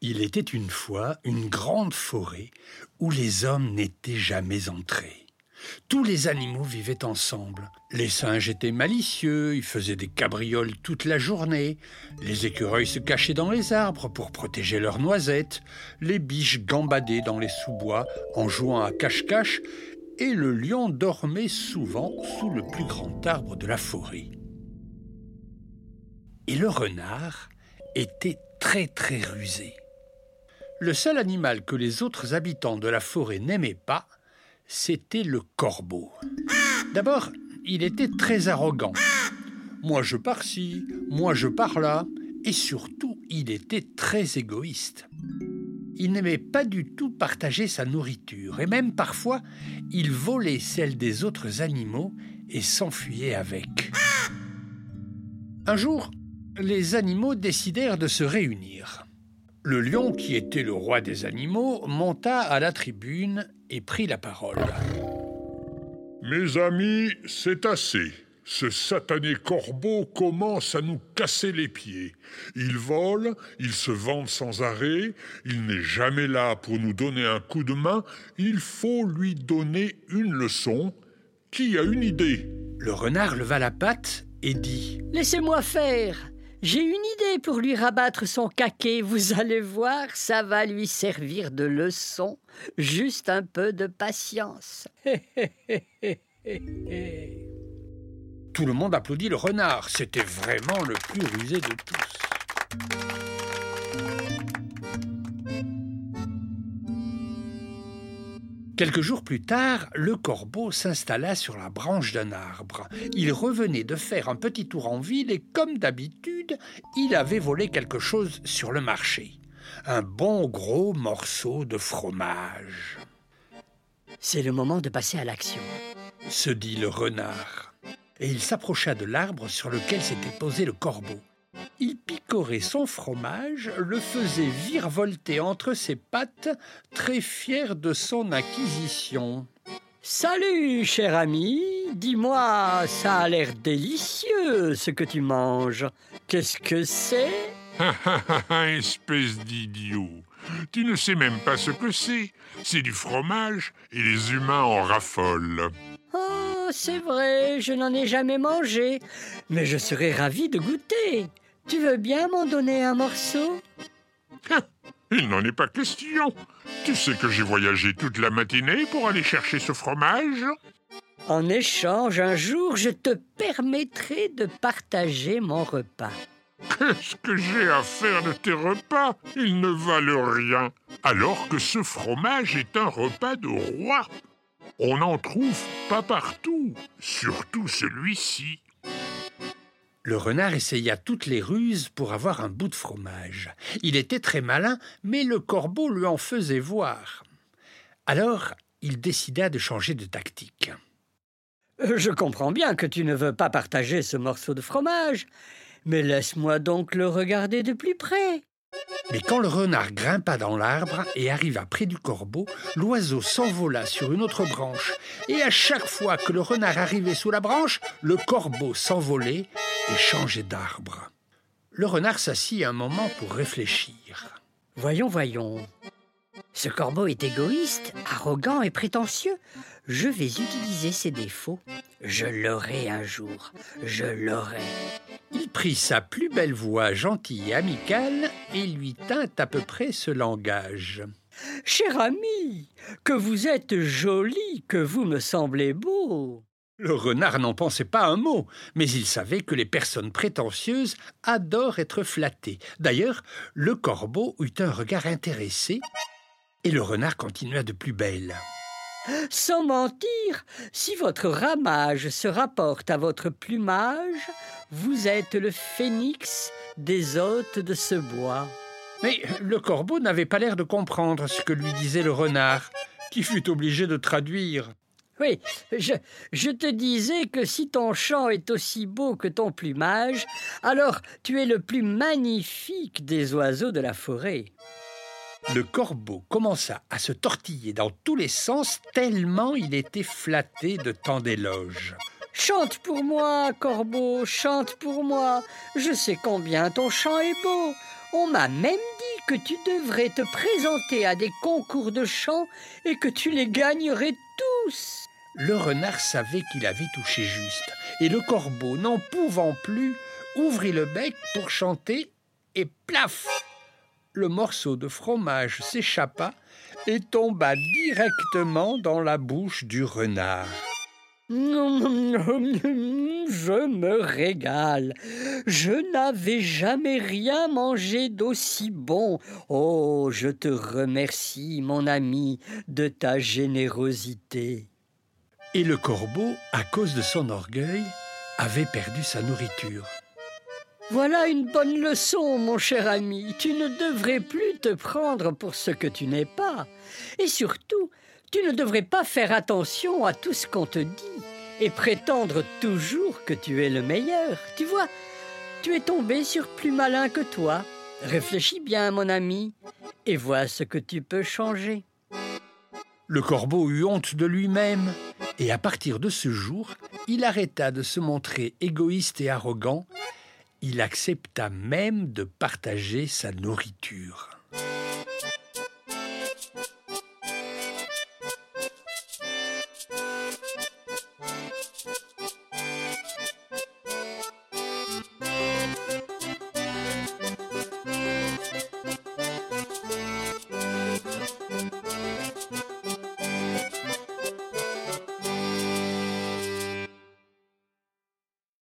Il était une fois une grande forêt où les hommes n'étaient jamais entrés. Tous les animaux vivaient ensemble. Les singes étaient malicieux, ils faisaient des cabrioles toute la journée. Les écureuils se cachaient dans les arbres pour protéger leurs noisettes. Les biches gambadaient dans les sous-bois en jouant à cache-cache. Et le lion dormait souvent sous le plus grand arbre de la forêt. Et le renard était très très rusé. Le seul animal que les autres habitants de la forêt n'aimaient pas, c'était le corbeau. D'abord, il était très arrogant. Moi je pars ci, moi je pars là, et surtout, il était très égoïste. Il n'aimait pas du tout partager sa nourriture, et même parfois, il volait celle des autres animaux et s'enfuyait avec. Un jour, les animaux décidèrent de se réunir. Le lion, qui était le roi des animaux, monta à la tribune et prit la parole. Mes amis, c'est assez. Ce satané corbeau commence à nous casser les pieds. Il vole, il se vante sans arrêt, il n'est jamais là pour nous donner un coup de main, il faut lui donner une leçon. Qui a une idée? Le renard leva la patte et dit Laissez-moi faire. J'ai une idée pour lui rabattre son caquet. Vous allez voir, ça va lui servir de leçon. Juste un peu de patience. Tout le monde applaudit le renard. C'était vraiment le plus rusé de tous. Quelques jours plus tard, le corbeau s'installa sur la branche d'un arbre. Il revenait de faire un petit tour en ville et, comme d'habitude, il avait volé quelque chose sur le marché. Un bon gros morceau de fromage. C'est le moment de passer à l'action, se dit le renard. Et il s'approcha de l'arbre sur lequel s'était posé le corbeau. Son fromage, le faisait virevolter entre ses pattes, très fier de son acquisition. Salut, cher ami. Dis-moi, ça a l'air délicieux ce que tu manges. Qu'est-ce que c'est? Espèce d'idiot. Tu ne sais même pas ce que c'est. C'est du fromage et les humains en raffolent. Oh, c'est vrai, je n'en ai jamais mangé, mais je serais ravi de goûter. Tu veux bien m'en donner un morceau? Il n'en est pas question. Tu sais que j'ai voyagé toute la matinée pour aller chercher ce fromage En échange, un jour, je te permettrai de partager mon repas. Qu'est-ce que j'ai à faire de tes repas? Ils ne valent rien. Alors que ce fromage est un repas de roi. On n'en trouve pas partout, surtout celui-ci. Le renard essaya toutes les ruses pour avoir un bout de fromage. Il était très malin, mais le corbeau lui en faisait voir. Alors, il décida de changer de tactique. Euh, je comprends bien que tu ne veux pas partager ce morceau de fromage, mais laisse-moi donc le regarder de plus près. Mais quand le renard grimpa dans l'arbre et arriva près du corbeau, l'oiseau s'envola sur une autre branche. Et à chaque fois que le renard arrivait sous la branche, le corbeau s'envolait et changeait d'arbre. Le renard s'assit un moment pour réfléchir. Voyons, voyons. Ce corbeau est égoïste, arrogant et prétentieux. Je vais utiliser ses défauts. Je l'aurai un jour. Je l'aurai. Il prit sa plus belle voix gentille et amicale et lui tint à peu près ce langage. Cher ami, que vous êtes joli, que vous me semblez beau. Le renard n'en pensait pas un mot, mais il savait que les personnes prétentieuses adorent être flattées. D'ailleurs, le corbeau eut un regard intéressé, et le renard continua de plus belle. Sans mentir, si votre ramage se rapporte à votre plumage, vous êtes le phénix des hôtes de ce bois. Mais le corbeau n'avait pas l'air de comprendre ce que lui disait le renard, qui fut obligé de traduire. Oui, je, je, te disais que si ton chant est aussi beau que ton plumage, alors tu es le plus magnifique des oiseaux de la forêt. Le corbeau commença à se tortiller dans tous les sens tellement il était flatté de tant d'éloges. Chante pour moi, corbeau, chante pour moi. Je sais combien ton chant est beau. On m'a même dit que tu devrais te présenter à des concours de chant et que tu les gagnerais tous. Le renard savait qu'il avait touché juste, et le corbeau, n'en pouvant plus, ouvrit le bec pour chanter, et plaf Le morceau de fromage s'échappa et tomba directement dans la bouche du renard. Je me régale. Je n'avais jamais rien mangé d'aussi bon. Oh, je te remercie, mon ami, de ta générosité. Et le corbeau, à cause de son orgueil, avait perdu sa nourriture. Voilà une bonne leçon, mon cher ami. Tu ne devrais plus te prendre pour ce que tu n'es pas. Et surtout, tu ne devrais pas faire attention à tout ce qu'on te dit et prétendre toujours que tu es le meilleur. Tu vois, tu es tombé sur plus malin que toi. Réfléchis bien, mon ami, et vois ce que tu peux changer. Le corbeau eut honte de lui-même, et à partir de ce jour, il arrêta de se montrer égoïste et arrogant, il accepta même de partager sa nourriture.